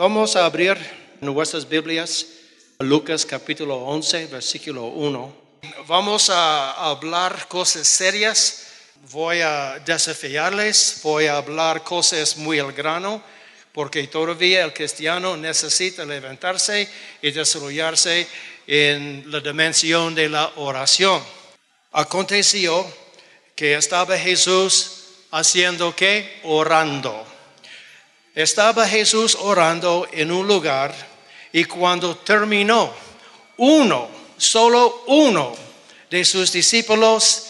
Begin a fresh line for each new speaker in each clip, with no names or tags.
Vamos a abrir nuestras Biblias, Lucas capítulo 11, versículo 1. Vamos a hablar cosas serias, voy a desafiarles, voy a hablar cosas muy al grano, porque todavía el cristiano necesita levantarse y desarrollarse en la dimensión de la oración. Aconteció que estaba Jesús haciendo qué? Orando. Estaba Jesús orando en un lugar y cuando terminó, uno, solo uno de sus discípulos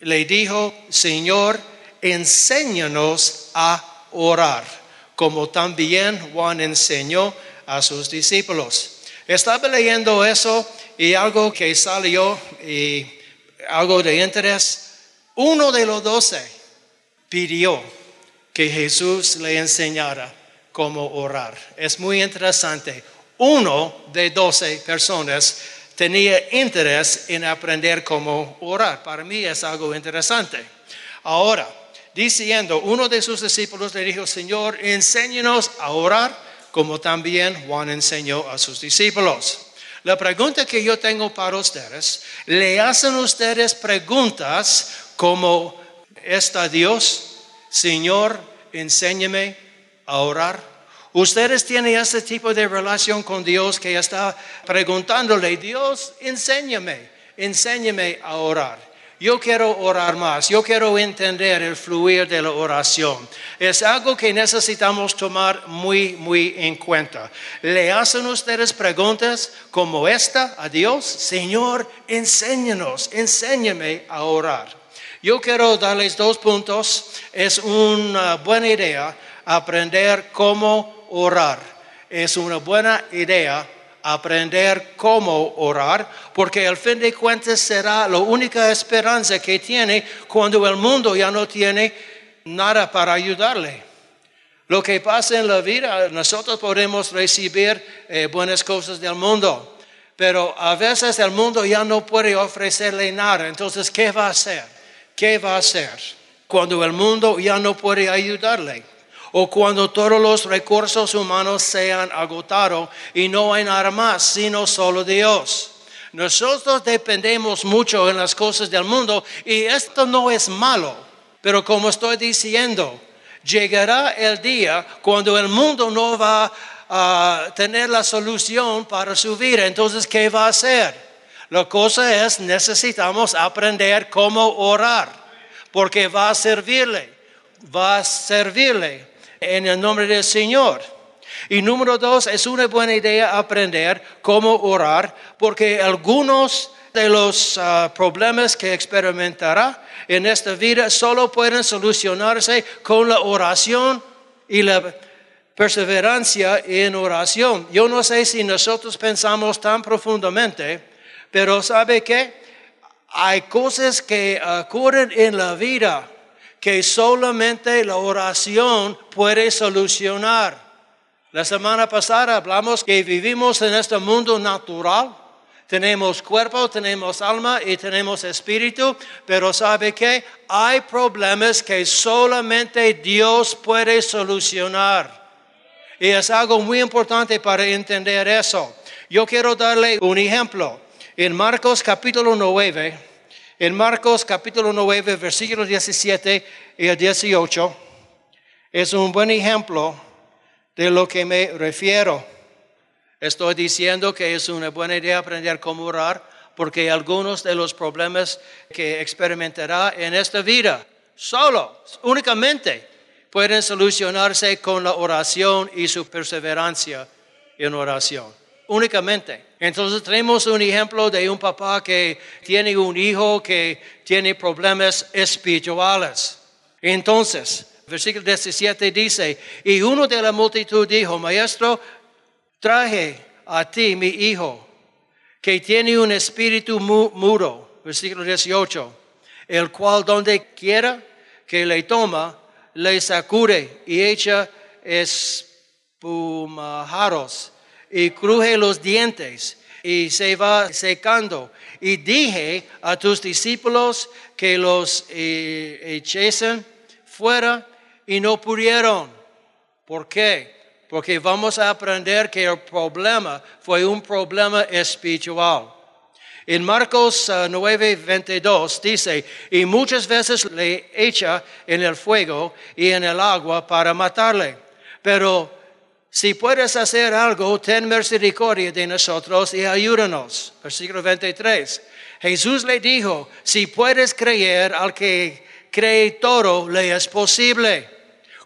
le dijo, Señor, enséñanos a orar, como también Juan enseñó a sus discípulos. Estaba leyendo eso y algo que salió y algo de interés. Uno de los doce pidió que Jesús le enseñara cómo orar. Es muy interesante. Uno de doce personas tenía interés en aprender cómo orar. Para mí es algo interesante. Ahora, diciendo, uno de sus discípulos le dijo, Señor, enséñanos a orar como también Juan enseñó a sus discípulos. La pregunta que yo tengo para ustedes, ¿le hacen ustedes preguntas como está Dios? Señor, enséñame a orar. Ustedes tienen ese tipo de relación con Dios que está preguntándole, Dios, enséñame, enséñame a orar. Yo quiero orar más, yo quiero entender el fluir de la oración. Es algo que necesitamos tomar muy, muy en cuenta. ¿Le hacen ustedes preguntas como esta a Dios? Señor, enséñanos, enséñame a orar. Yo quiero darles dos puntos. Es una buena idea aprender cómo orar. Es una buena idea aprender cómo orar, porque al fin de cuentas será la única esperanza que tiene cuando el mundo ya no tiene nada para ayudarle. Lo que pasa en la vida, nosotros podemos recibir eh, buenas cosas del mundo, pero a veces el mundo ya no puede ofrecerle nada. Entonces, ¿qué va a hacer? ¿Qué va a hacer cuando el mundo ya no puede ayudarle? O cuando todos los recursos humanos se han agotado y no hay nada más sino solo Dios. Nosotros dependemos mucho en las cosas del mundo y esto no es malo. Pero como estoy diciendo, llegará el día cuando el mundo no va a tener la solución para su vida. Entonces, ¿qué va a hacer? La cosa es, necesitamos aprender cómo orar, porque va a servirle, va a servirle en el nombre del Señor. Y número dos, es una buena idea aprender cómo orar, porque algunos de los ah, problemas que experimentará en esta vida solo pueden solucionarse con la oración y la perseverancia en oración. Yo no sé si nosotros pensamos tan profundamente pero ¿sabe qué? Hay cosas que ocurren en la vida que solamente la oración puede solucionar. La semana pasada hablamos que vivimos en este mundo natural. Tenemos cuerpo, tenemos alma y tenemos espíritu, pero ¿sabe qué? Hay problemas que solamente Dios puede solucionar. Y es algo muy importante para entender eso. Yo quiero darle un ejemplo. En Marcos capítulo 9, en Marcos capítulo 9, versículos 17 y 18, es un buen ejemplo de lo que me refiero. Estoy diciendo que es una buena idea aprender cómo orar porque algunos de los problemas que experimentará en esta vida, solo, únicamente, pueden solucionarse con la oración y su perseverancia en oración únicamente. Entonces tenemos un ejemplo de un papá que tiene un hijo que tiene problemas espirituales. Entonces, versículo 17 dice, y uno de la multitud dijo, maestro, traje a ti mi hijo, que tiene un espíritu mudo, versículo 18, el cual donde quiera que le toma, le sacude y echa espumajaros y cruje los dientes y se va secando. Y dije a tus discípulos que los eh, fuera y no pudieron. ¿Por qué? Porque vamos a aprender que el problema fue un problema espiritual. En Marcos 9, 22 dice, y muchas veces le echa en el fuego y en el agua para matarle. Pero si puedes hacer algo, ten misericordia de nosotros y ayúdanos. Versículo 23. Jesús le dijo, si puedes creer al que cree todo, le es posible.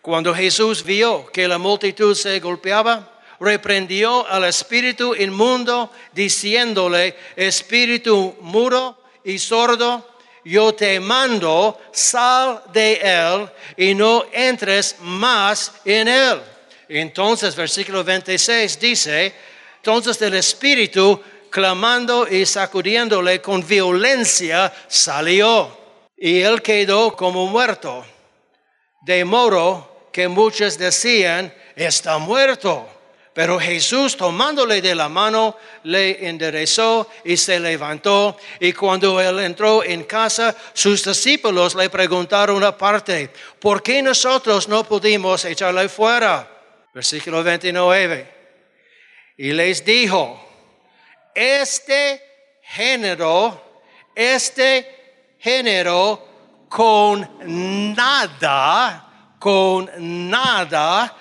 Cuando Jesús vio que la multitud se golpeaba, reprendió al espíritu inmundo, diciéndole, espíritu mudo y sordo, yo te mando, sal de él y no entres más en él. Entonces, versículo 26 dice, entonces el espíritu, clamando y sacudiéndole con violencia, salió y él quedó como muerto. De modo que muchos decían, está muerto. Pero Jesús tomándole de la mano, le enderezó y se levantó. Y cuando él entró en casa, sus discípulos le preguntaron aparte, ¿por qué nosotros no pudimos echarle fuera? Versículo 29. Y les dijo, este género, este género con nada, con nada,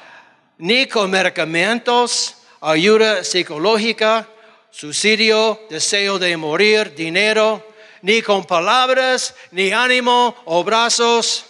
ni con medicamentos, ayuda psicológica, suicidio, deseo de morir, dinero, ni con palabras, ni ánimo o brazos.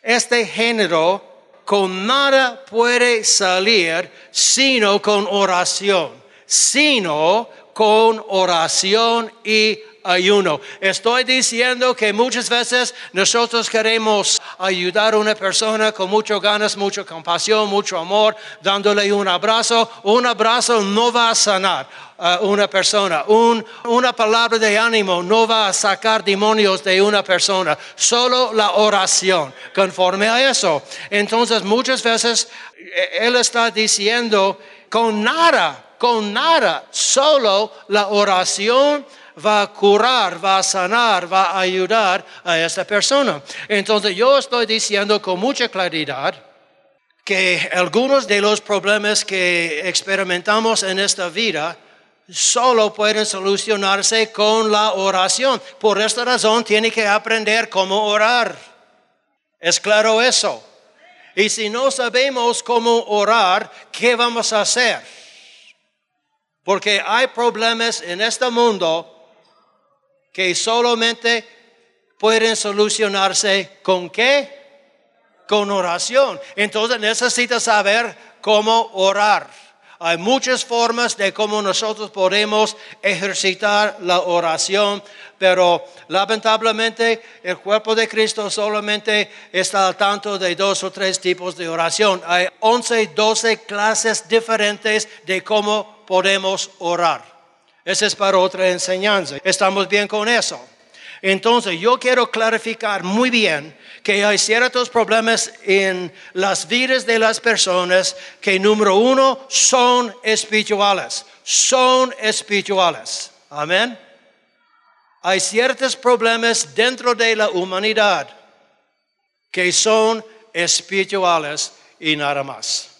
Este género con nada puede salir sino con oración, sino con oración y ayuno. Estoy diciendo que muchas veces nosotros queremos ayudar a una persona con muchas ganas, mucha compasión, mucho amor, dándole un abrazo. Un abrazo no va a sanar a una persona. una palabra de ánimo no va a sacar demonios de una persona. Solo la oración. Conforme a eso. Entonces muchas veces eh, Él está diciendo con nada, con nada, solo la oración va a curar, va a sanar, va a ayudar a esa persona. Entonces yo estoy diciendo con mucha claridad que algunos de los problemas que experimentamos en esta vida solo pueden solucionarse con la oración. Por esta razón tiene que aprender cómo orar. ¿Es claro eso? Y si no sabemos cómo orar, ¿qué vamos a hacer? Porque hay problemas en este mundo que solamente pueden solucionarse con qué? Con oración. Entonces necesitas saber cómo orar. Hay muchas formas de cómo nosotros podemos ejercitar la oración, pero lamentablemente el cuerpo de Cristo solamente está al tanto de dos o tres tipos de oración. Hay 11, 12 clases diferentes de cómo podemos orar. Esa es para otra enseñanza. ¿Estamos bien con eso? Entonces, yo quiero clarificar muy bien que hay ciertos problemas en las vidas de las personas que, número uno, son espirituales. Son espirituales. Amén. Hay ciertos problemas dentro de la humanidad que son espirituales y nada más.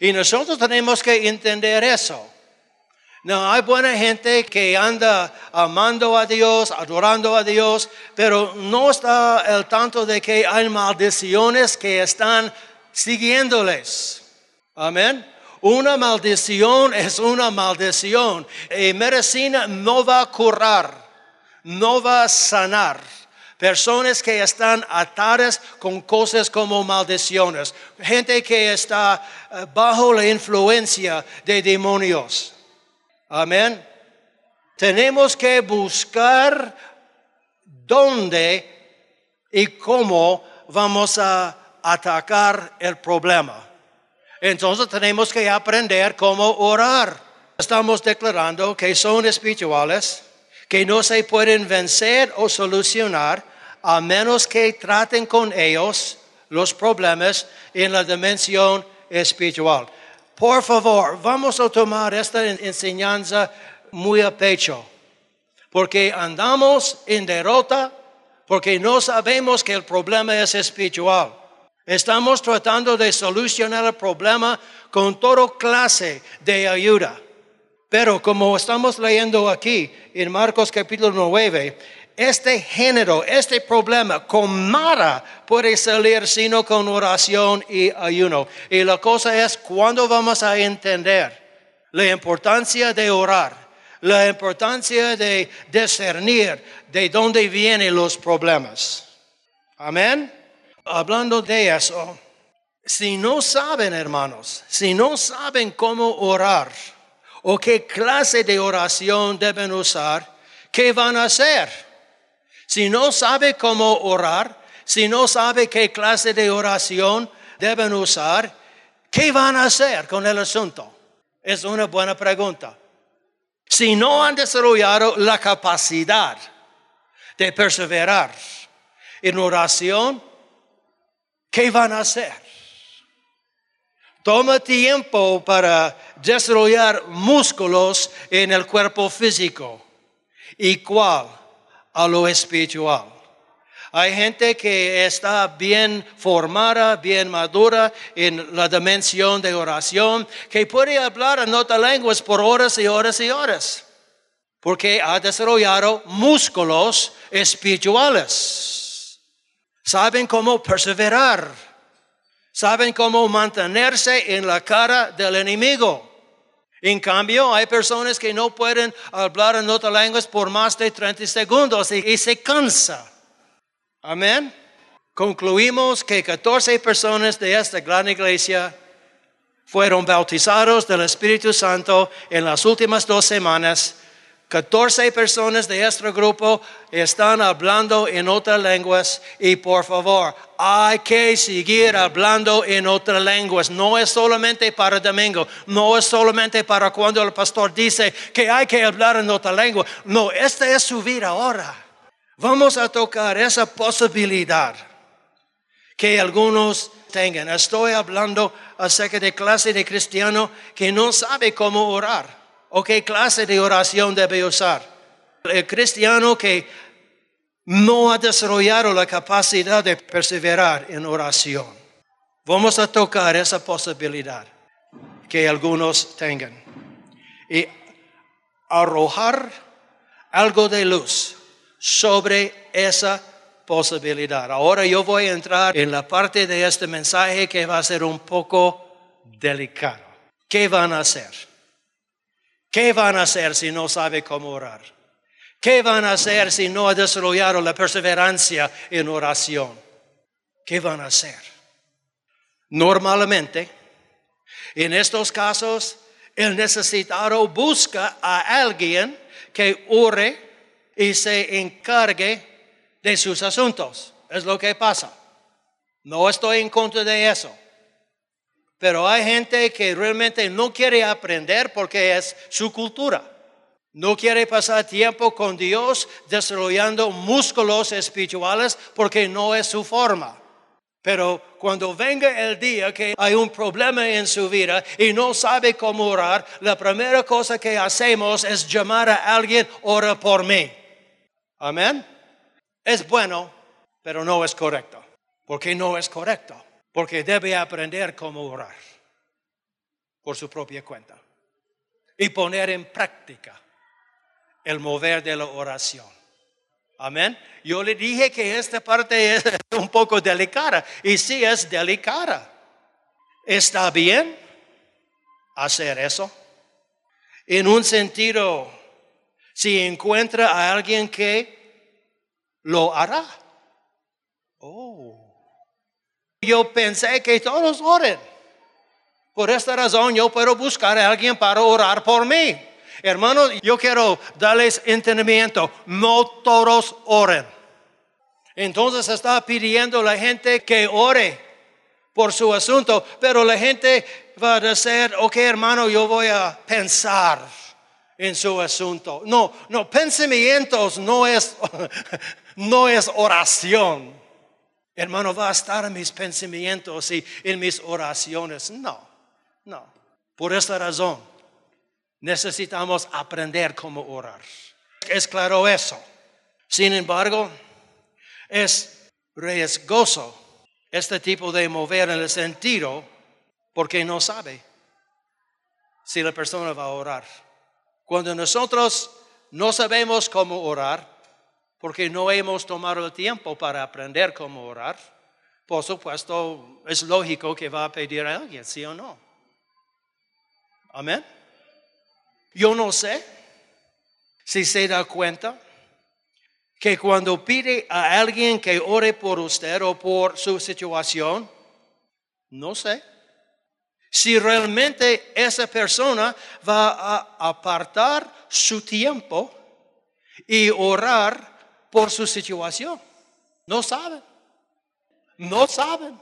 Y nosotros tenemos que entender eso. No, hay buena gente que anda amando a Dios, adorando a Dios, pero no está al tanto de que hay maldiciones que están siguiéndoles. Amén. Una maldición es una maldición. Y medicina no va a curar, no va a sanar. Personas que están atadas con cosas como maldiciones. Gente que está eh, bajo la influencia de demonios. Amén. Tenemos que buscar dónde y cómo vamos a atacar el problema. Entonces tenemos que aprender cómo orar. Estamos declarando que son espirituales, que no se pueden vencer o solucionar a menos que traten con ellos los problemas en la dimensión espiritual. Por favor, vamos a tomar esta enseñanza muy a pecho, porque andamos en derrota, porque no sabemos que el problema es espiritual. Estamos tratando de solucionar el problema con toda clase de ayuda. Pero como estamos leyendo aquí en Marcos capítulo 9, este género, este problema con nada puede salir sino con oración y ayuno. Y la cosa es cuándo vamos a entender la importancia de orar, la importancia de discernir de dónde vienen los problemas. Amén. Hablando de eso, si no saben, hermanos, si no saben cómo orar, o qué clase de oración deben usar, ¿qué van a hacer? Si no sabe cómo orar, si no sabe qué clase de oración deben usar, ¿qué van a hacer con el asunto? Es una buena pregunta. Si no han desarrollado la capacidad de perseverar en oración, ¿qué van a hacer? Toma tiempo para desarrollar músculos en el cuerpo físico. ¿Igual A lo espiritual. Hay gente que está bien formada, bien madura en la dimensión de oración, que puede hablar en otras lenguas por horas y horas y horas, porque ha desarrollado músculos espirituales. Saben cómo perseverar saben cómo mantenerse en la cara del enemigo. En cambio, hay personas que no pueden hablar en otras lenguas por más de 30 segundos y, se cansa. Amén. Concluimos que 14 personas de esta gran iglesia fueron bautizados del Espíritu Santo en las últimas dos semanas 14 personas de este grupo están hablando en otras lenguas y por favor, hay que seguir hablando en otras lenguas. No es solamente para domingo, no es solamente para cuando el pastor dice que hay que hablar en otra lengua. No, esta es su vida ahora. Vamos a tocar esa posibilidad que algunos tengan. Estoy hablando acerca de clase de cristiano que no sabe cómo orar o qué clase de oración debe usar. El cristiano que no ha desarrollado la capacidad de perseverar en oración. Vamos a tocar esa posibilidad que algunos tengan y arrojar algo de luz sobre esa posibilidad. Ahora yo voy a entrar en la parte de este mensaje que va a ser un poco delicado. ¿Qué van a hacer? ¿Qué van a hacer si no sabe cómo orar? ¿Qué van a hacer si no ha desarrollado la perseverancia en oración? ¿Qué van a hacer? Normalmente, en estos casos, el necesitado busca a alguien que ore y se encargue de sus asuntos. Es lo que pasa. No estoy en contra de eso. Pero hay gente que realmente no quiere aprender porque es su cultura. No quiere pasar tiempo con Dios desarrollando músculos espirituales porque no es su forma. Pero cuando venga el día que hay un problema en su vida y no sabe cómo orar, la primera cosa que hacemos es llamar a alguien, ora por mí. Amén. Es bueno, pero no es correcto. Porque no es correcto porque debe aprender cómo orar por su propia cuenta y poner en práctica el mover de la oración. Amén. Yo le dije que esta parte es un poco delicada y sí es delicada. ¿Está bien hacer eso? En un sentido, si encuentra a alguien que lo hará. Oh. Yo pensé que todos oren. Por esta razón yo puedo buscar a alguien para orar por mí. Hermanos, yo quiero darles entendimiento. No todos oren. Entonces está pidiendo a la gente que ore por su asunto, pero la gente va a decir, ok hermano, yo voy a pensar en su asunto. No, no, pensamientos no es, no es oración hermano, va a estar en mis pensamientos y en mis oraciones. No, no. Por esta razón, necesitamos aprender cómo orar. Es claro eso. Sin embargo, es riesgoso este tipo de mover en el sentido porque no sabe si la persona va a orar. Cuando nosotros no sabemos cómo orar, porque no hemos tomado el tiempo para aprender cómo orar, por supuesto es lógico que va a pedir a alguien, sí o no. Amén. Yo no sé si se da cuenta que cuando pide a alguien que ore por usted o por su situación, no sé si realmente esa persona va a apartar su tiempo y orar por su situación. No saben. No saben.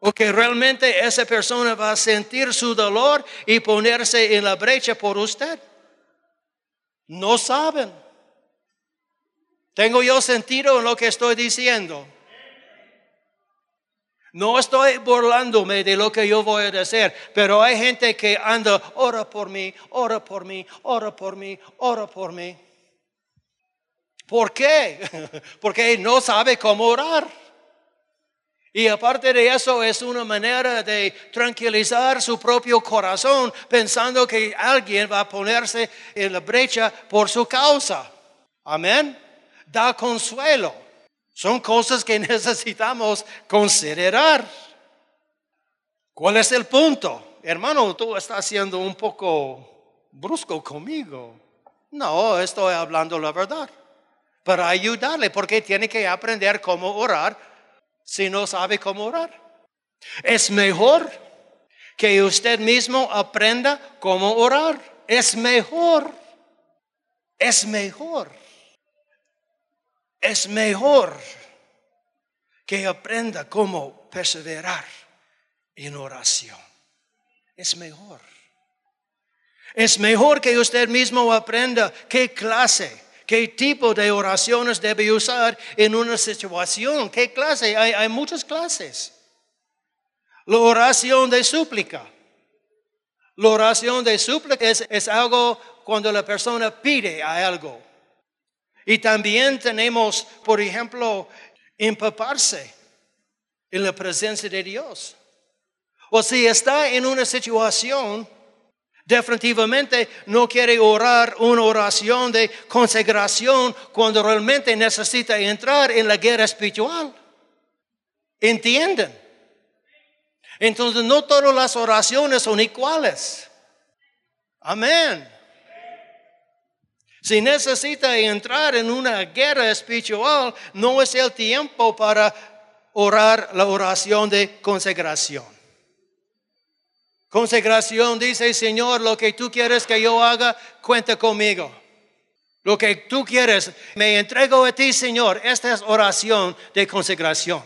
O que realmente esa persona va a sentir su dolor y ponerse en la brecha por usted. No saben. ¿Tengo yo sentido en lo que estoy diciendo? No estoy burlándome de lo que yo voy a decir, pero hay gente que anda, ora por mí, ora por mí, ora por mí, ora por mí. ¿Por qué? Porque no sabe cómo orar. Y aparte de eso es una manera de tranquilizar su propio corazón pensando que alguien va a ponerse en la brecha por su causa. Amén. Da consuelo. Son cosas que necesitamos considerar. ¿Cuál es el punto? Hermano, tú estás siendo un poco brusco conmigo. No, estoy hablando la verdad. Para ayudarle, porque tiene que aprender cómo orar si no sabe cómo orar. Es mejor que usted mismo aprenda cómo orar. Es mejor. Es mejor es mejor que aprenda cómo perseverar en oración. Es mejor. Es mejor que usted mismo aprenda qué clase, qué tipo de oraciones debe usar en una situación. ¿Qué clase? Hay, muchas clases. La oración de súplica. La oración de súplica es, es algo cuando la persona pide a algo y también tenemos, por ejemplo, empaparse en la presencia de Dios. O si está en una situación, definitivamente no quiere orar una oración de consagración cuando realmente necesita entrar en la guerra espiritual. ¿Entienden? Entonces no todas las oraciones son iguales. Amén. Si necesita entrar en una guerra espiritual, no es el tiempo para orar la oración de consagración. Consagración dice, Señor, lo que tú quieres que yo haga, cuenta conmigo. Lo que tú quieres, me entrego a ti, Señor. Esta es oración de consagración.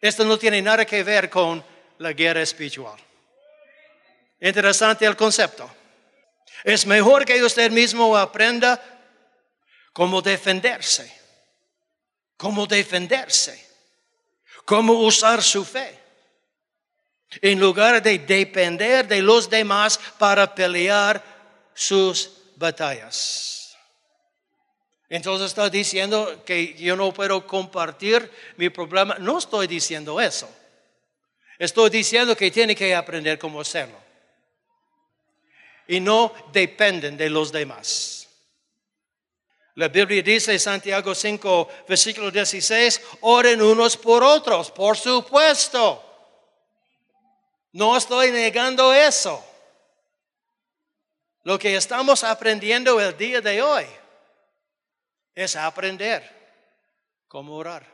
Esto no tiene nada que ver con la guerra espiritual. Interesante el concepto. Es mejor que usted mismo aprenda cómo defenderse, cómo defenderse, cómo usar su fe, en lugar de depender de los demás para pelear sus batallas. Entonces está diciendo que yo no puedo compartir mi problema. No estoy diciendo eso. Estoy diciendo que tiene que aprender cómo hacerlo y no dependen de los demás. La Biblia dice, Santiago 5, versículo 16, oren unos por otros, por supuesto. No estoy negando eso. Lo que estamos aprendiendo el día de hoy es aprender cómo orar.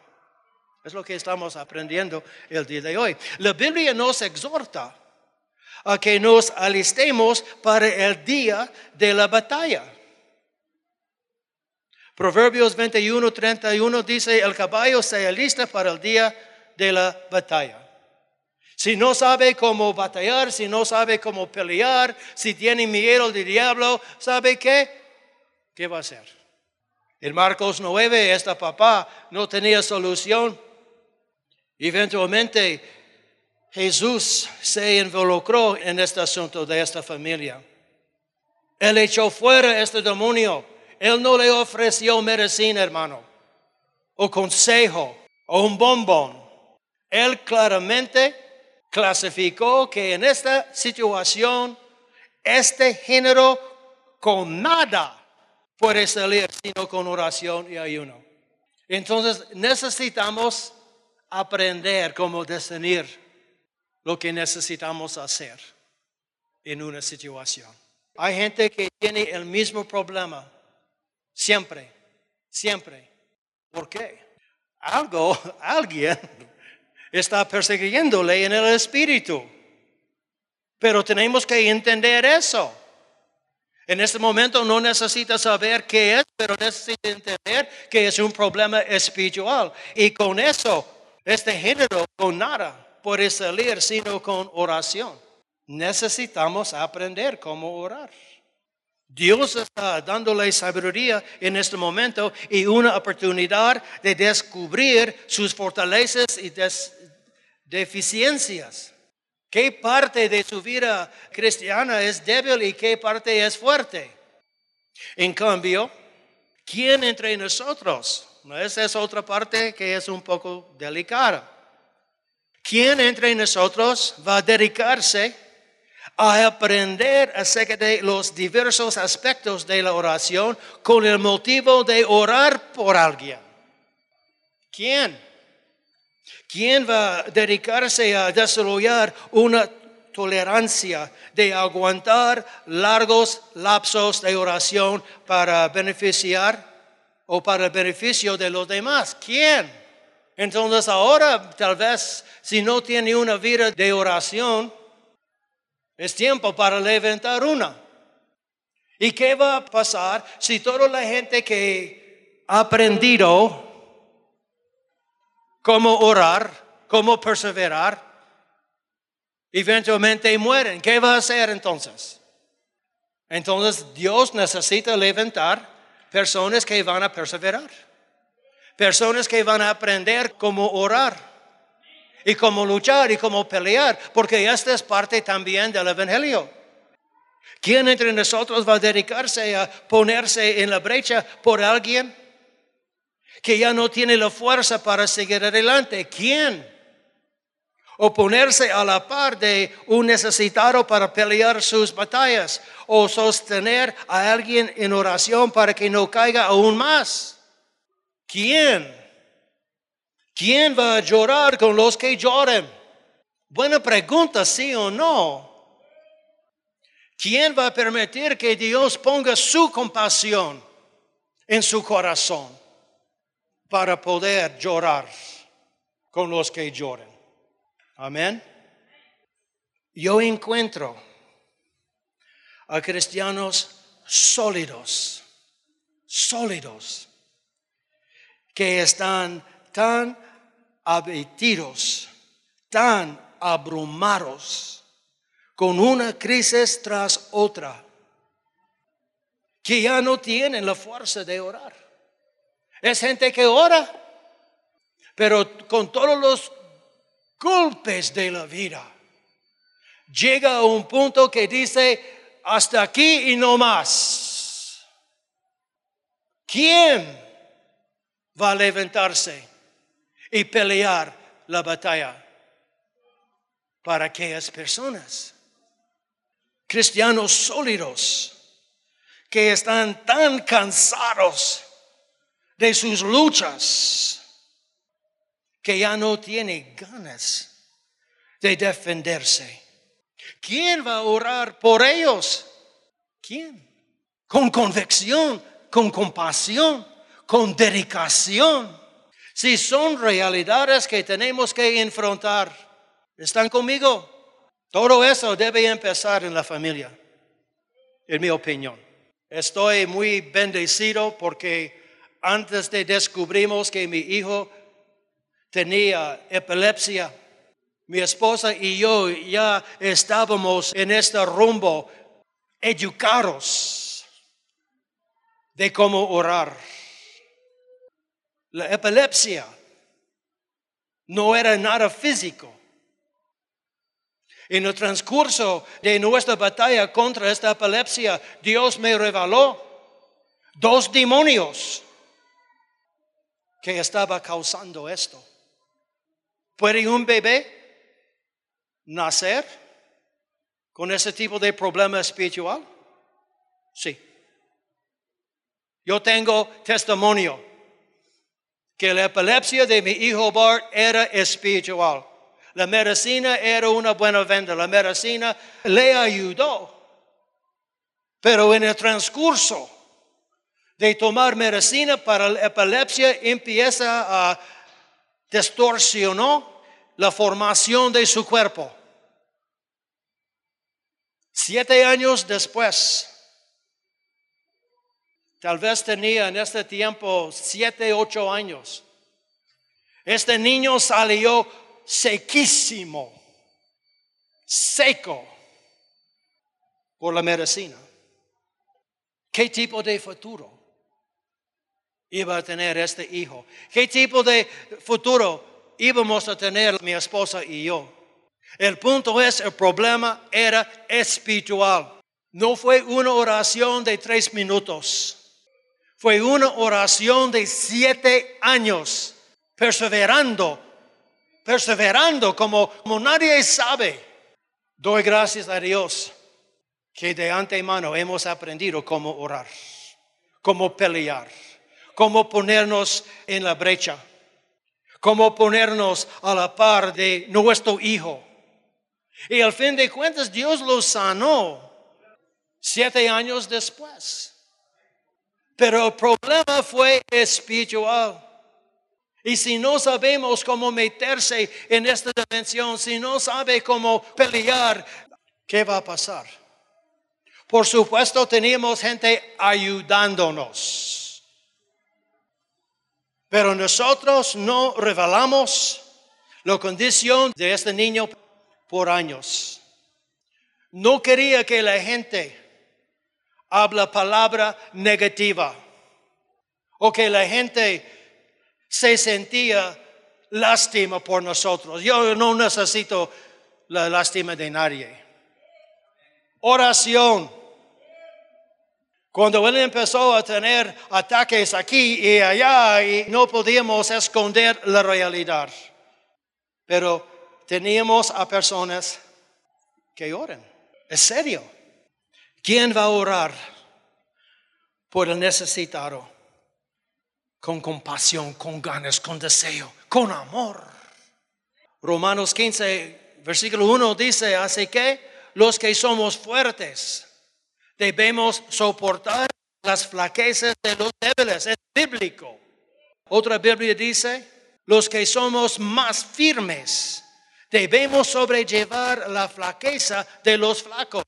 Es lo que estamos aprendiendo el día de hoy. La Biblia nos exhorta a que nos alistemos para el día de la batalla. Proverbios 21, 31 dice, el caballo se alista para el día de la batalla. Si no sabe cómo batallar, si no sabe cómo pelear, si tiene miedo del diablo, ¿sabe qué? ¿Qué va a hacer? En Marcos 9, esta papá no tenía solución. Eventualmente Jesús se involucró en este asunto de esta familia. Él echó fuera este demonio. Él no le ofreció medicina, hermano, o consejo. o un bombón. Él claramente clasificó que en esta situación este género con nada puede salir sino con oración y ayuno. Entonces necesitamos aprender cómo discernir lo que necesitamos hacer en una situación. Hay gente que tiene el mismo problema, siempre, siempre. ¿Por qué? Algo, alguien está persiguiéndole en el espíritu. Pero tenemos que entender eso. En este momento no necesita saber qué es, pero necesita entender que es un problema espiritual. Y con eso, este género con nada puede salir sino con oración. Necesitamos aprender cómo orar. Dios está dándole sabiduría en este momento y una oportunidad de descubrir sus fortalezas y deficiencias. ¿Qué parte de su vida cristiana es débil y qué parte es fuerte? En cambio, ¿quién entre nosotros? Esa es otra parte que es un poco delicada. ¿Quién entre nosotros va a dedicarse a aprender acerca de los diversos aspectos de la oración con el motivo de orar por alguien? ¿Quién? ¿Quién va a dedicarse a desarrollar una tolerancia de aguantar largos lapsos de oración para beneficiar o para el beneficio de los demás? ¿Quién? Entonces ahora tal vez si no tiene una vida de oración, es tiempo para levantar una. ¿Y qué va a pasar si toda la gente que ha aprendido cómo orar, cómo perseverar, eventualmente mueren. ¿Qué va a hacer entonces? Entonces Dios necesita levantar personas que van a perseverar, personas que van a aprender cómo orar y cómo luchar y cómo pelear, porque esta es parte también del Evangelio. ¿Quién entre nosotros va a dedicarse a ponerse en la brecha por alguien? Que ya no tiene la fuerza para seguir adelante. ¿Quién? O ponerse a la par de un necesitado para pelear sus batallas. O sostener a alguien en oración para que no caiga aún más. ¿Quién? ¿Quién va a llorar con los que lloren? Buena pregunta, sí o no. ¿Quién va a permitir que Dios ponga su compasión en su corazón? Para poder llorar con los que lloran. Amén. Yo encuentro a cristianos sólidos, sólidos, que están tan abatidos, tan abrumados, con una crisis tras otra, que ya no tienen la fuerza de orar. Es gente que ora, pero con todos los golpes de la vida, llega a un punto que dice, hasta aquí y no más. ¿Quién va a levantarse y pelear la batalla para aquellas personas? Cristianos sólidos que están tan cansados de sus luchas que ya no tiene ganas de defenderse. ¿Quién va a orar por ellos? ¿Quién? Con convicción, con compasión, con dedicación. Si son realidades que tenemos que enfrentar, ¿están conmigo? Todo eso debe empezar en la familia, en mi opinión. Estoy muy bendecido porque antes de descubrimos que mi hijo tenía epilepsia, mi esposa y yo ya estábamos en este rumbo educados de cómo orar. La epilepsia no era nada físico. En el transcurso de nuestra batalla contra esta epilepsia, Dios me reveló dos demonios que estaba causando esto. ¿Puede un bebé nacer con ese tipo de problema espiritual? Sí. Yo tengo testimonio que la epilepsia de mi hijo Bart era espiritual. La medicina era una buena venda. La medicina le ayudó. Pero en el transcurso de tomar medicina para la epilepsia empieza a distorsionar la formación de su cuerpo. Siete años después, tal vez tenía en este tiempo siete, ocho años, este niño salió sequísimo, seco por la medicina. ¿Qué tipo de futuro iba a tener este hijo? ¿Qué tipo de futuro íbamos a tener mi esposa y yo? El punto es, el problema era espiritual. No fue una oración de tres minutos. Fue una oración de siete años, perseverando, perseverando como, nadie sabe. Doy gracias a Dios que de antemano hemos aprendido cómo orar, cómo pelear, cómo ponernos en la brecha, cómo ponernos a la par de nuestro hijo y al fin de cuentas Dios lo sanó siete años después. Pero el problema fue espiritual. Y si no sabemos cómo meterse en esta dimensión, si no sabe cómo pelear, ¿qué va a pasar? Por supuesto, teníamos gente ayudándonos. Pero nosotros no revelamos la condición de este niño por años. No quería que la gente habla palabra negativa o que la gente se sentía lástima por nosotros. Yo no necesito la lástima de nadie. Oración. Cuando él empezó a tener ataques aquí y allá y no podíamos esconder la realidad. Pero teníamos a personas que oran. Es serio. ¿Quién va a orar por el necesitado? Con compasión, con ganas, con deseo, con amor. Romanos 15, versículo 1 dice, así que los que somos fuertes debemos soportar las flaquezas de los débiles. Es bíblico. Otra Biblia dice, los que somos más firmes debemos sobrellevar la flaqueza de los flacos.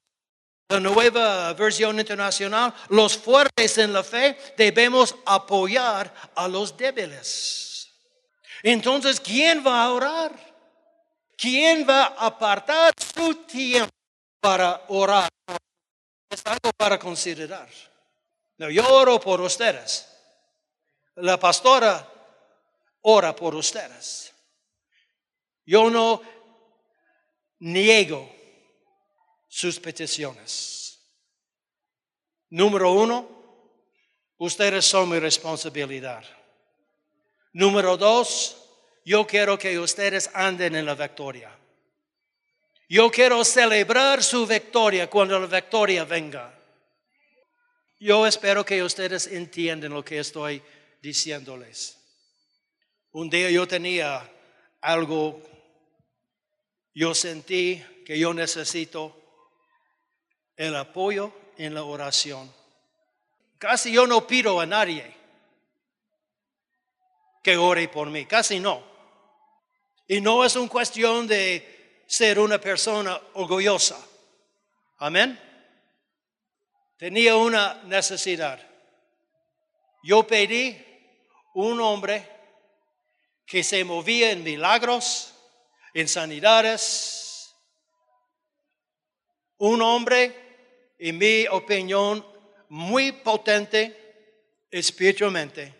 La nueva versión internacional, los fuertes en la fe debemos apoyar a los débiles. Entonces, ¿quién va a orar? ¿Quién va a apartar su tiempo para orar? Es algo para considerar. No, yo oro por ustedes. La pastora ora por ustedes. Yo no niego sus peticiones. Número uno, ustedes son mi responsabilidad. Número dos, yo quiero que ustedes anden en la victoria. Yo quiero celebrar su victoria cuando la victoria venga. Yo espero que ustedes entiendan lo que estoy diciéndoles. Un día yo tenía algo yo sentí que yo necesito el apoyo en la oración. Casi yo no pido a nadie que ore por mí, casi no. Y no es una cuestión de ser una persona orgullosa. Amén. Tenía una necesidad. Yo pedí un hombre que se movía en milagros en sanidades. Un hombre, en mi opinión, muy potente espiritualmente.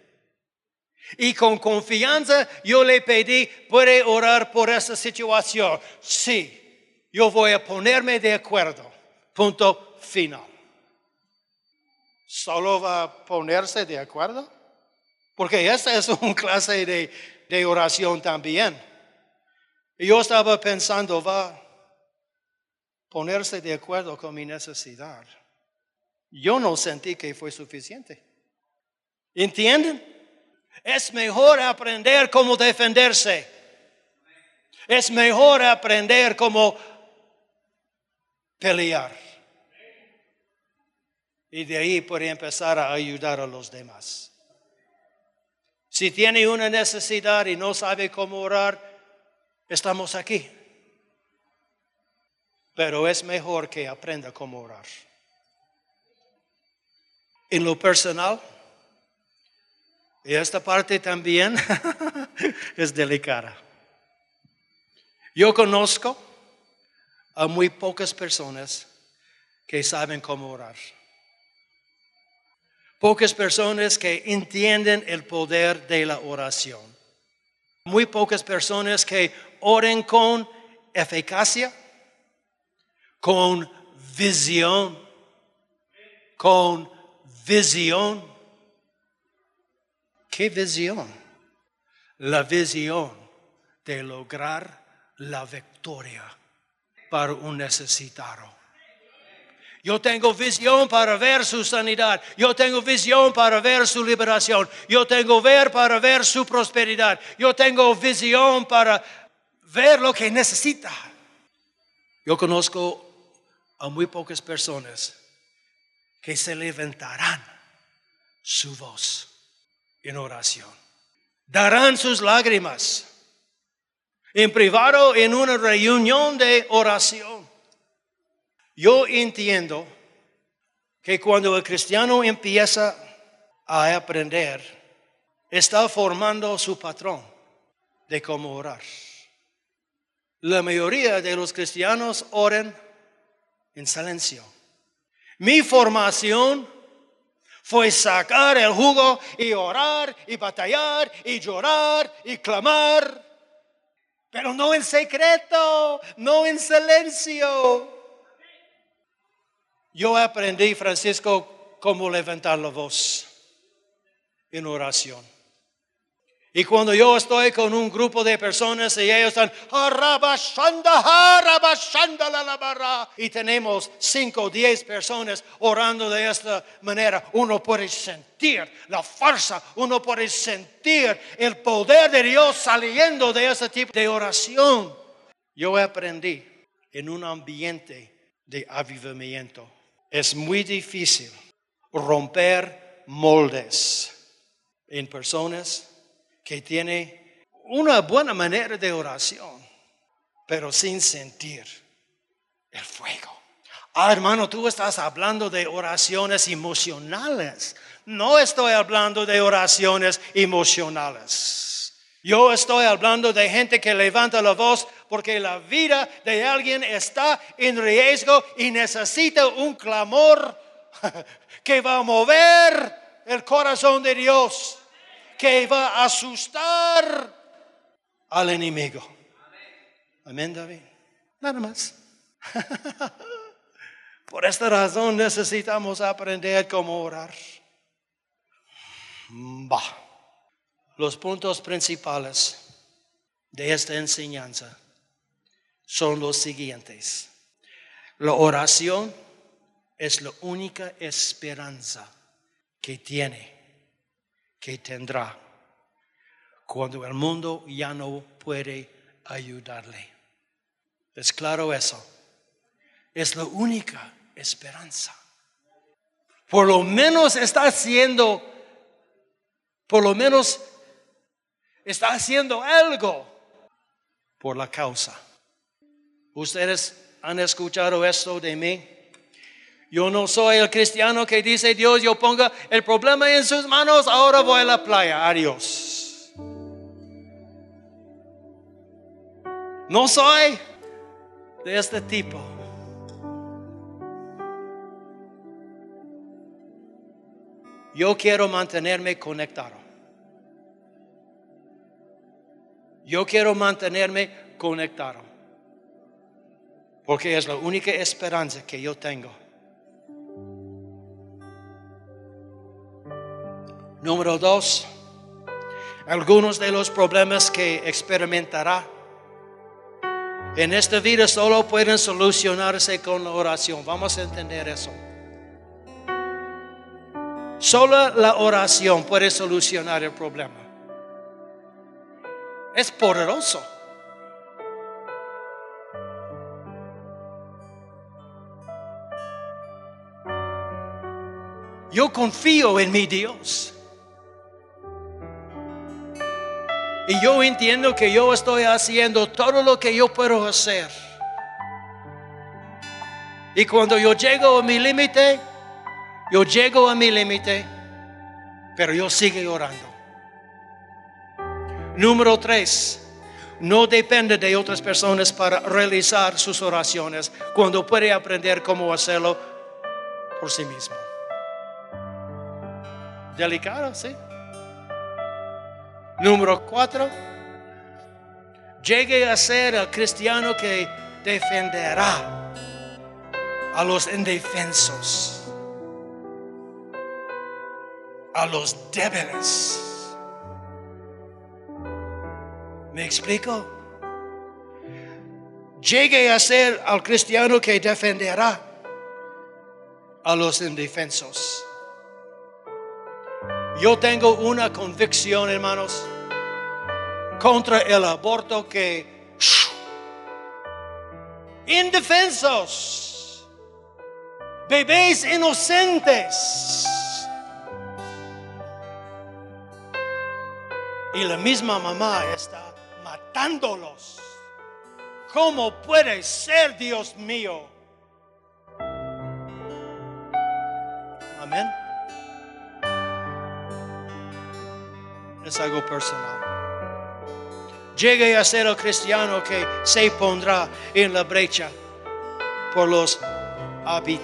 Y con confianza yo le pedí, ¿puede orar por esa situación? Sí, yo voy a ponerme de acuerdo. Punto final. ¿Solo va a ponerse de acuerdo? Porque esta es una clase de, de oración también. Y yo estaba pensando, va a ponerse de acuerdo con mi necesidad. Yo no sentí que fue suficiente. ¿Entienden? Es mejor aprender cómo defenderse. Es mejor aprender cómo pelear. Y de ahí puede empezar a ayudar a los demás. Si tiene una necesidad y no sabe cómo orar, estamos aquí. Pero es mejor que aprenda cómo orar. En lo personal, y esta parte también es delicada. Yo conozco a muy pocas personas que saben cómo orar. Pocas personas que entienden el poder de la oración. Muy pocas personas que oren con eficacia, con visión, con visión. ¿Qué visión? La visión de lograr la victoria para un necesitado. Yo tengo visión para ver su sanidad. Yo tengo visión para ver su liberación. Yo tengo ver para ver su prosperidad. Yo tengo visión para ver lo que necesita. Yo conozco a muy pocas personas que se levantarán su voz en oración. Darán sus lágrimas en privado en una reunión de oración. Yo entiendo que cuando el cristiano empieza a aprender, está formando su patrón de cómo orar. La mayoría de los cristianos oran en silencio. Mi formación fue sacar el jugo y orar y batallar y llorar y clamar pero no en secreto, no en silencio. Yo aprendí, Francisco, cómo levantar la voz en oración. Y cuando yo estoy con un grupo de personas y ellos están, y tenemos cinco o diez personas orando de esta manera, uno puede sentir la fuerza, uno puede sentir el poder de Dios saliendo de ese tipo de oración. Yo aprendí en un ambiente de avivamiento. Es muy difícil romper moldes en personas que tiene una buena manera de oración, pero sin sentir el fuego. Ah, hermano, tú estás hablando de oraciones emocionales. No estoy hablando de oraciones emocionales. Yo estoy hablando de gente que levanta la voz porque la vida de alguien está en riesgo y necesita un clamor que va a mover el corazón de Dios que va a asustar al enemigo. Amén, David. Nada más. Por esta razón necesitamos aprender cómo orar. Los puntos principales de esta enseñanza son los siguientes. La oración es la única esperanza que tiene que tendrá cuando el mundo ya no puede ayudarle. ¿Es claro eso? Es la única esperanza. Por lo menos está haciendo, por lo menos está haciendo algo por la causa. ¿Ustedes han escuchado esto de mí? Yo no soy el cristiano que dice Dios, yo ponga el problema en sus manos, ahora voy a la playa, adiós. No soy de este tipo. Yo quiero mantenerme conectado. Yo quiero mantenerme conectado. Porque es la única esperanza que yo tengo. Número dos, algunos de los problemas que experimentará En esta vida solo pueden solucionarse con la oración. Vamos a entender eso. Solo la oración puede solucionar el problema. Es poderoso. Yo confío en mi Dios. Y yo entiendo que yo estoy haciendo todo lo que yo puedo hacer. Y cuando yo llego a mi límite, yo llego a mi límite, pero yo sigo orando. Número tres, no depende de otras personas para realizar sus oraciones cuando puede aprender cómo hacerlo por sí mismo. Delicado, ¿sí? Número cuatro, llegue a ser el cristiano que defenderá a los indefensos, a los débiles. ¿Me explico? Llegue a ser al cristiano que defenderá a los indefensos. Yo tengo una convicción, hermanos, contra el aborto que indefensos, bebés inocentes. Y la misma mamá está matándolos. ¿Cómo puede ser, Dios mío? Amén. Es algo personal. Llegue a ser el cristiano que se pondrá en la brecha por los habitidos.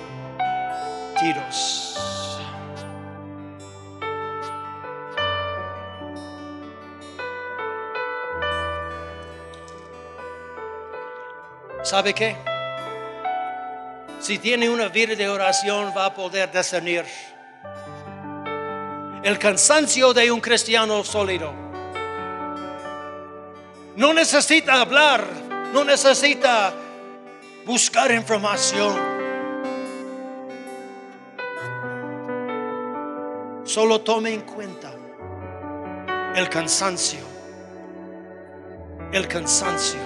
¿Sabe qué? Si tiene una vida de oración va a poder discernir el cansancio de un cristiano sólido. No necesita hablar, no necesita buscar información. Solo tome en cuenta el cansancio, el cansancio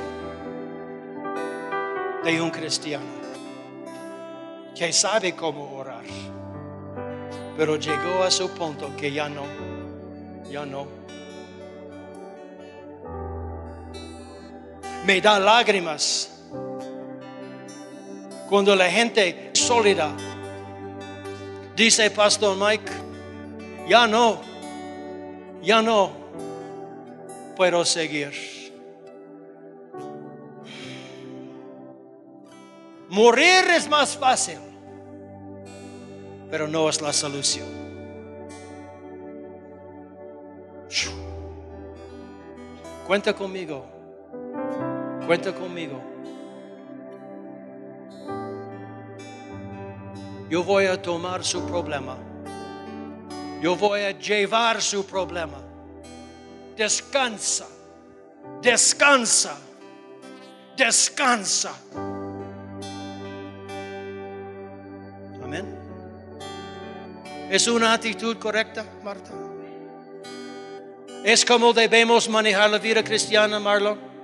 de un cristiano que sabe cómo orar pero llegó a su punto que ya no, ya no. Me da lágrimas cuando la gente sólida dice, Pastor Mike, ya no, ya no puedo seguir. Morir es más fácil pero no es la solución. Cuenta conmigo, cuenta conmigo. Yo voy a tomar su problema. Yo voy a llevar su problema. Descansa, descansa, descansa. ¿Es una actitud correcta, Marta? ¿Es como debemos manejar la vida cristiana, Marlon?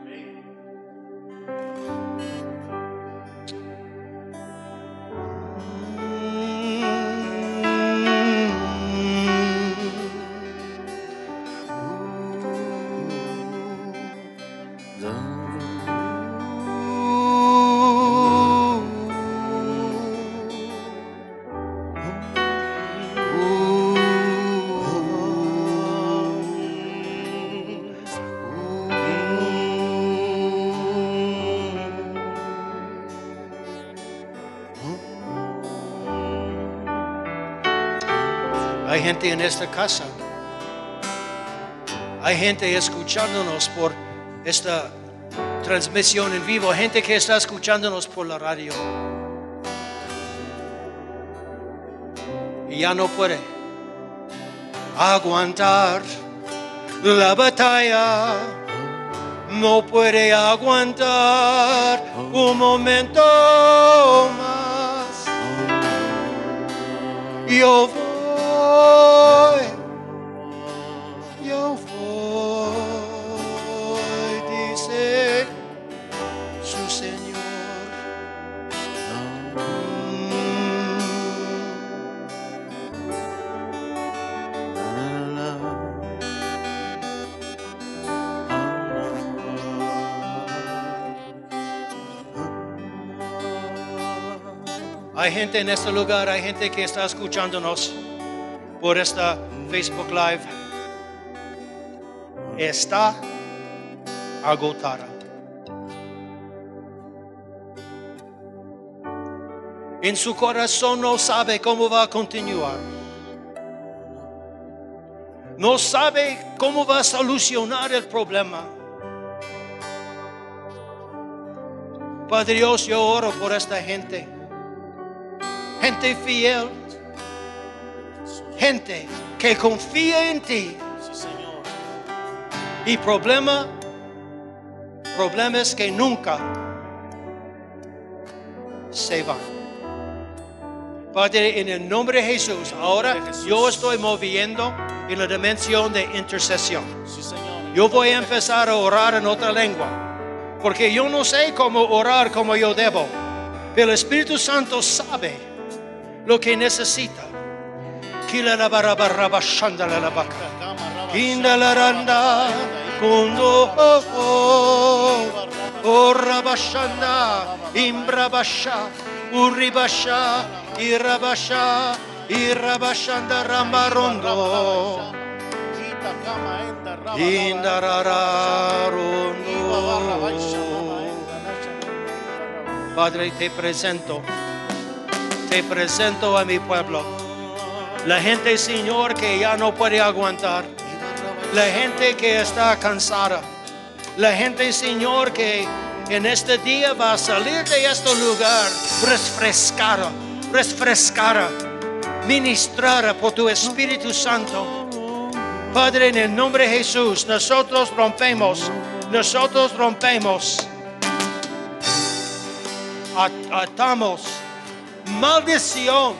Gente en esta casa. Hay gente escuchándonos por esta transmisión en vivo. Gente que está escuchándonos por la radio. Y ya no puede aguantar la batalla no puede aguantar un momento más. Yo Hay gente en este lugar, hay gente que está escuchándonos por esta Facebook Live. Está agotada. En su corazón no sabe cómo va a continuar. No sabe cómo va a solucionar el problema. Padre Dios, yo oro por esta gente. Gente fiel. Gente que confía en ti. Y problema, problemas que nunca se van. Padre, en el nombre de Jesús, ahora yo estoy moviendo en la dimensión de intercesión. Yo voy a empezar a orar en otra lengua, porque yo no sé cómo orar como yo debo, pero el Espíritu Santo sabe lo que necesita. Indalaranda kundo oh, oh, oh rabashanda imbrabasha uribasha irabasha irabashanda rambarondo indarararondo Padre te presento te presento a mi pueblo. La gente Señor que ya no puede aguantar. La gente que está cansada, la gente, Señor, que en este día va a salir de este lugar refrescada, refrescada, ministrada por tu Espíritu Santo. Padre, en el nombre de Jesús, nosotros rompemos, nosotros rompemos, At- atamos maldición,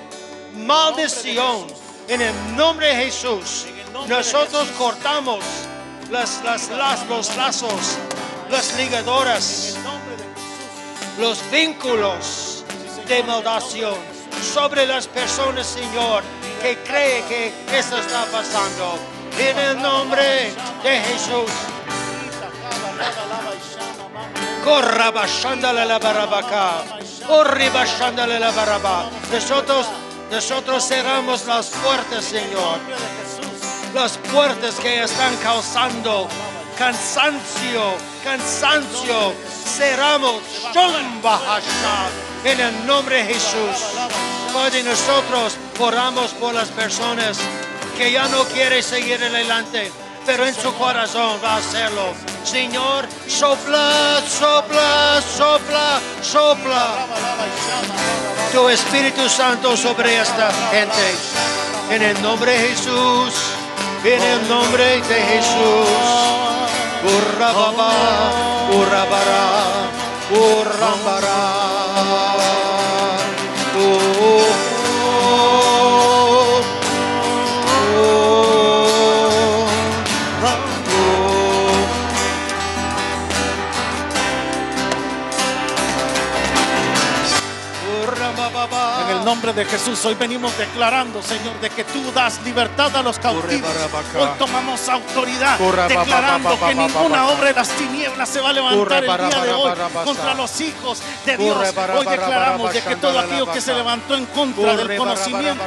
maldición, en el nombre de Jesús. Nosotros cortamos las, las, las- los lazos, las ligadoras, los vínculos de maldación sobre las personas, Señor, que cree que esto está pasando. En el nombre de Jesús. Corra la barabacá. Corri la barabá. Nosotros, nosotros cerramos las puertas, Señor. Las puertas que están causando cansancio, cansancio. Cerramos. En el nombre de Jesús. Padre, nosotros oramos por las personas que ya no quieren seguir adelante, pero en su corazón va a hacerlo. Señor, sopla, sopla, sopla, sopla tu Espíritu Santo sobre esta gente. En el nombre de Jesús, en el nombre de Jesús. Urrababa, urrabara, urrambara.
Nombre de Jesús, hoy venimos declarando, Señor, de que tú das libertad a los cautivos. Hoy tomamos autoridad, declarando que ninguna obra de las tinieblas se va a levantar el día de hoy contra los hijos de Dios. Hoy declaramos de que todo aquello que se levantó en contra del conocimiento,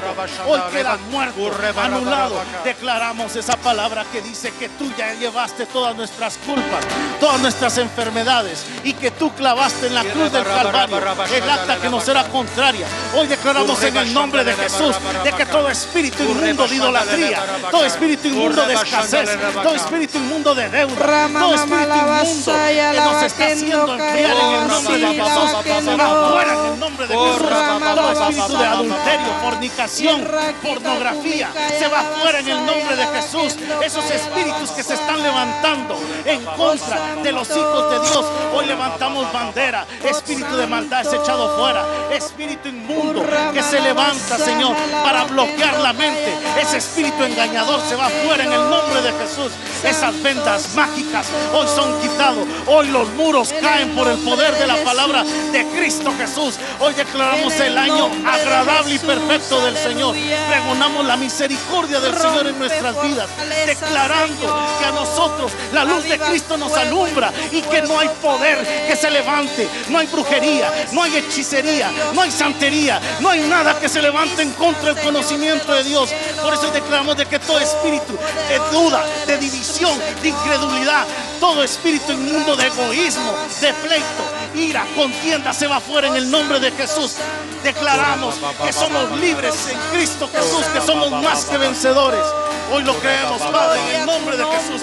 hoy queda muerto, anulado. Declaramos esa palabra que dice que tú ya llevaste todas nuestras culpas, todas nuestras enfermedades y que tú clavaste en la cruz del Calvario el acta que nos era contraria. Hoy declaramos Declaramos en el nombre de Jesús de que todo espíritu inmundo de idolatría, todo espíritu inmundo de escasez, todo espíritu inmundo de deuda, todo espíritu inmundo que nos está haciendo enfriar en el nombre de Jesús, se va fuera en el nombre de Jesús. Todo espíritu de adulterio, fornicación, pornografía, se va fuera en el nombre de Jesús. Esos espíritus que se están levantando en contra de los hijos de Dios, hoy levantamos bandera. Espíritu de maldad es echado fuera. Espíritu inmundo que se levanta, Señor, para bloquear la mente. Ese espíritu engañador se va fuera en el nombre de Jesús. Esas vendas mágicas hoy son quitados. Hoy los muros caen por el poder de la palabra de Cristo Jesús. Hoy declaramos el año agradable y perfecto del Señor. Pregonamos la misericordia del Señor en nuestras vidas, declarando que a nosotros la luz de Cristo nos alumbra y que no hay poder que se levante, no hay brujería, no hay hechicería, no hay santería, no hay nada que se levante en contra del conocimiento de Dios. Por eso declaramos de que todo espíritu de duda, de división, de incredulidad, todo espíritu inmundo de egoísmo, de pleito, ira, contienda se va fuera en el nombre de Jesús. Declaramos que somos libres en Cristo Jesús, que somos más que vencedores. Hoy lo creemos, Padre, en el nombre de Jesús.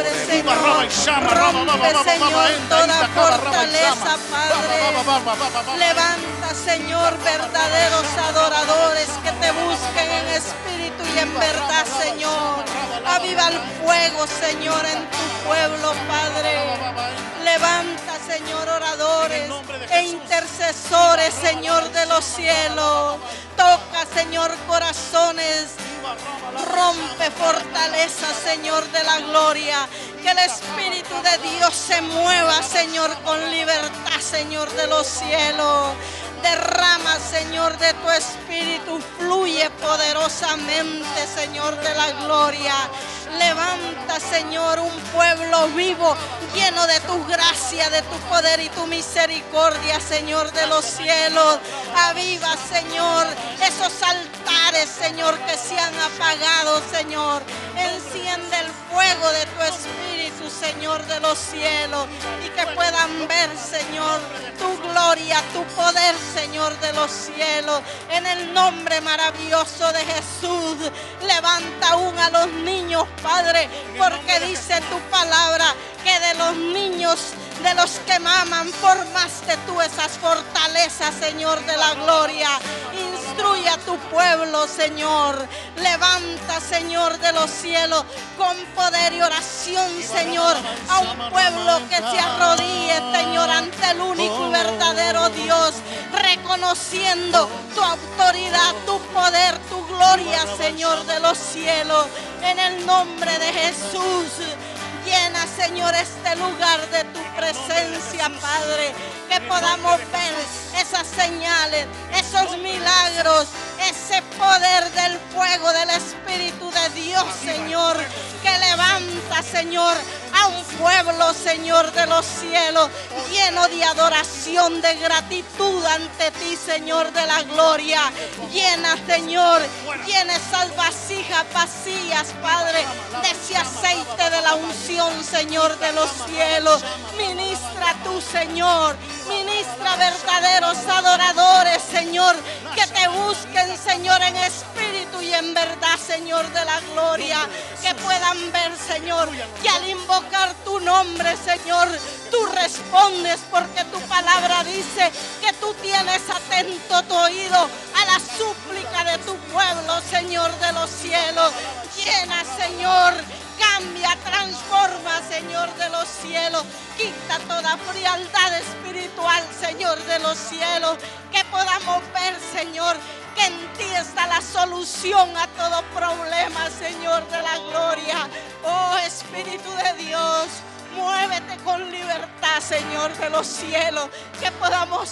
Shama. Baba, Baba, Baba, Baba.
Levanta, Señor, verdaderos adoradores que te busquen en espíritu y en verdad, Señor. Aviva el fuego, Señor, en tu pueblo, Padre. Levanta, Señor, oradores e intercesores, Señor de los cielos. Toca, Señor, corazones. Rompe fortaleza, Señor de la gloria. Que el Espíritu de Dios se mueva, Señor, con libertad, Señor de los cielos. Derrama, Señor, de tu Espíritu. Fluye poderosamente, Señor de la gloria. Levanta, Señor, un pueblo vivo, lleno de tu gracia, de tu poder y tu misericordia, Señor de los cielos. Aviva, Señor, esos altares, Señor, que se han apagado, Señor. Enciende el fuego de tu Espíritu, Señor de los cielos, y que puedan ver, Señor, tu gloria, tu poder, Señor de los cielos. En el nombre maravilloso de Jesús, levanta aún a los niños, Padre, porque dice tu palabra que de los niños, de los que maman, formaste tú esas fortalezas, Señor de la gloria. Instruye a tu pueblo, Señor. Levanta, Señor de los cielos, con poder y oración, Señor, a un pueblo que se arrodille, Señor, ante el único y verdadero Dios, reconociendo tu autoridad, tu poder, tu gloria, Señor de los cielos. En el nombre de Jesús. Llena, Señor, este lugar de tu presencia, Padre. Que podamos ver esas señales, esos milagros, ese poder del fuego del Espíritu de Dios, Señor. Que levanta, Señor, un pueblo, Señor, de los cielos, lleno de adoración, de gratitud ante ti, Señor, de la gloria. Llena, Señor, llena esas vasijas vacías, Padre, de ese aceite de la unción, Señor, de los cielos. Ministra tú, Señor. Ministra verdaderos adoradores, Señor, que te busquen, Señor, en espíritu y en verdad, Señor, de la gloria. Que puedan ver, Señor, que al invocar tu nombre, Señor, tú respondes porque tu palabra dice que tú tienes atento tu oído a la súplica de tu pueblo, Señor de los cielos. Llena, Señor, cambia, transforma, Señor de los cielos. Quita toda frialdad espiritual, Señor de los cielos. Que podamos ver, Señor, que en ti está la solución a todo problema, Señor de la gloria. Oh Espíritu de Dios, muévete con libertad, Señor de los cielos. Que podamos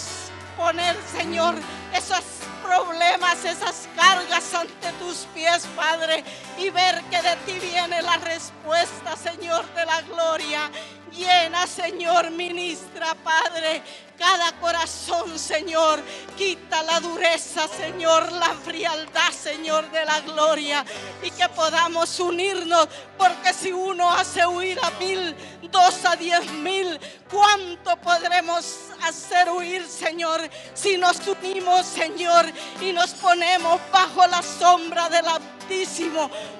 poner, Señor, esos problemas, esas cargas ante tus pies, Padre, y ver que de ti viene la respuesta, Señor de la gloria. Llena, Señor, ministra, Padre, cada corazón, Señor. Quita la dureza, Señor, la frialdad, Señor, de la gloria. Y que podamos unirnos, porque si uno hace huir a mil, dos a diez mil, ¿cuánto podremos hacer huir, Señor, si nos unimos, Señor, y nos ponemos bajo la sombra de la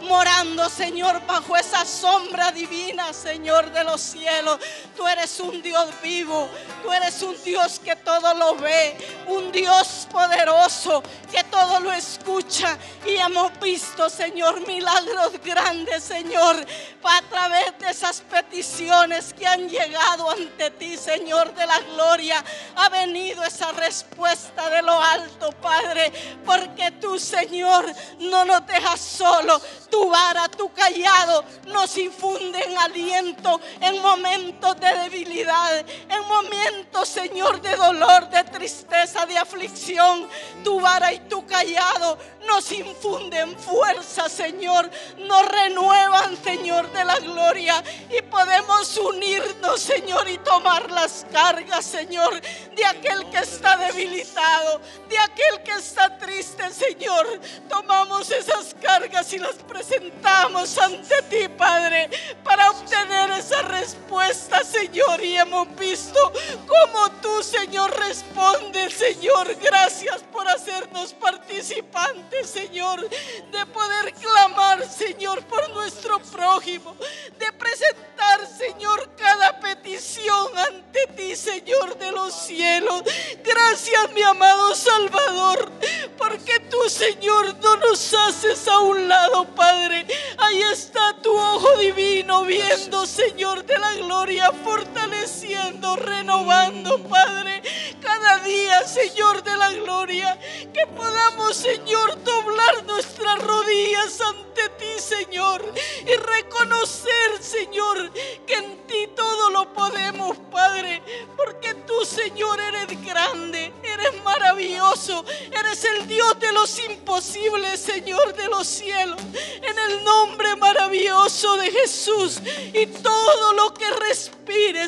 morando, Señor, bajo esa sombra divina, Señor de los cielos. Tú eres un Dios vivo, tú eres un Dios que todo lo ve, un Dios poderoso que todo lo escucha. Y hemos visto, Señor, milagros grandes, Señor, a través de esas peticiones que han llegado ante ti, Señor de la gloria. Ha venido esa respuesta de lo alto, Padre, porque tú, Señor, no nos dejas solo. Tu vara, tu callado nos infunden aliento en momentos de debilidad, en momentos, Señor, de dolor, de tristeza, de aflicción. Tu vara y tu callado nos infunden fuerza, Señor. Nos renuevan, Señor, de la gloria. Y podemos unirnos, Señor, y tomar las cargas, Señor, de aquel que está debilitado, de aquel que está triste, Señor. Tomamos esas cargas y las presentamos ante ti, Padre, para obtener esa respuesta, Señor. Y hemos visto cómo tú, Señor, respondes, Señor. Gracias por hacernos participantes Señor, de poder clamar, Señor, por nuestro prójimo, de presentar, Señor, cada petición ante ti, Señor de los cielos. Gracias, mi amado Salvador, porque tú, Señor, no nos haces a un lado, Padre. Ahí está tu ojo divino viendo, Señor, de la gloria, fortaleciendo, renovando, Padre, cada día, Señor de la gloria, que podamos, Señor, doblar nuestras rodillas ante ti, Señor, y reconocer, Señor, que en ti todo lo podemos, Padre, porque tú, Señor, eres grande, eres maravilloso, eres el Dios de los imposibles, Señor de los cielos, en el nombre maravilloso de Jesús, y todo lo que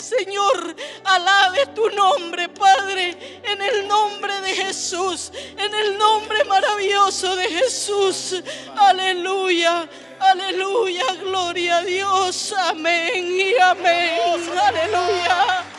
Señor, alabe tu nombre, Padre, en el nombre de Jesús, en el nombre maravilloso de Jesús. Aleluya. Aleluya, gloria a Dios. Amén y amén. Aleluya.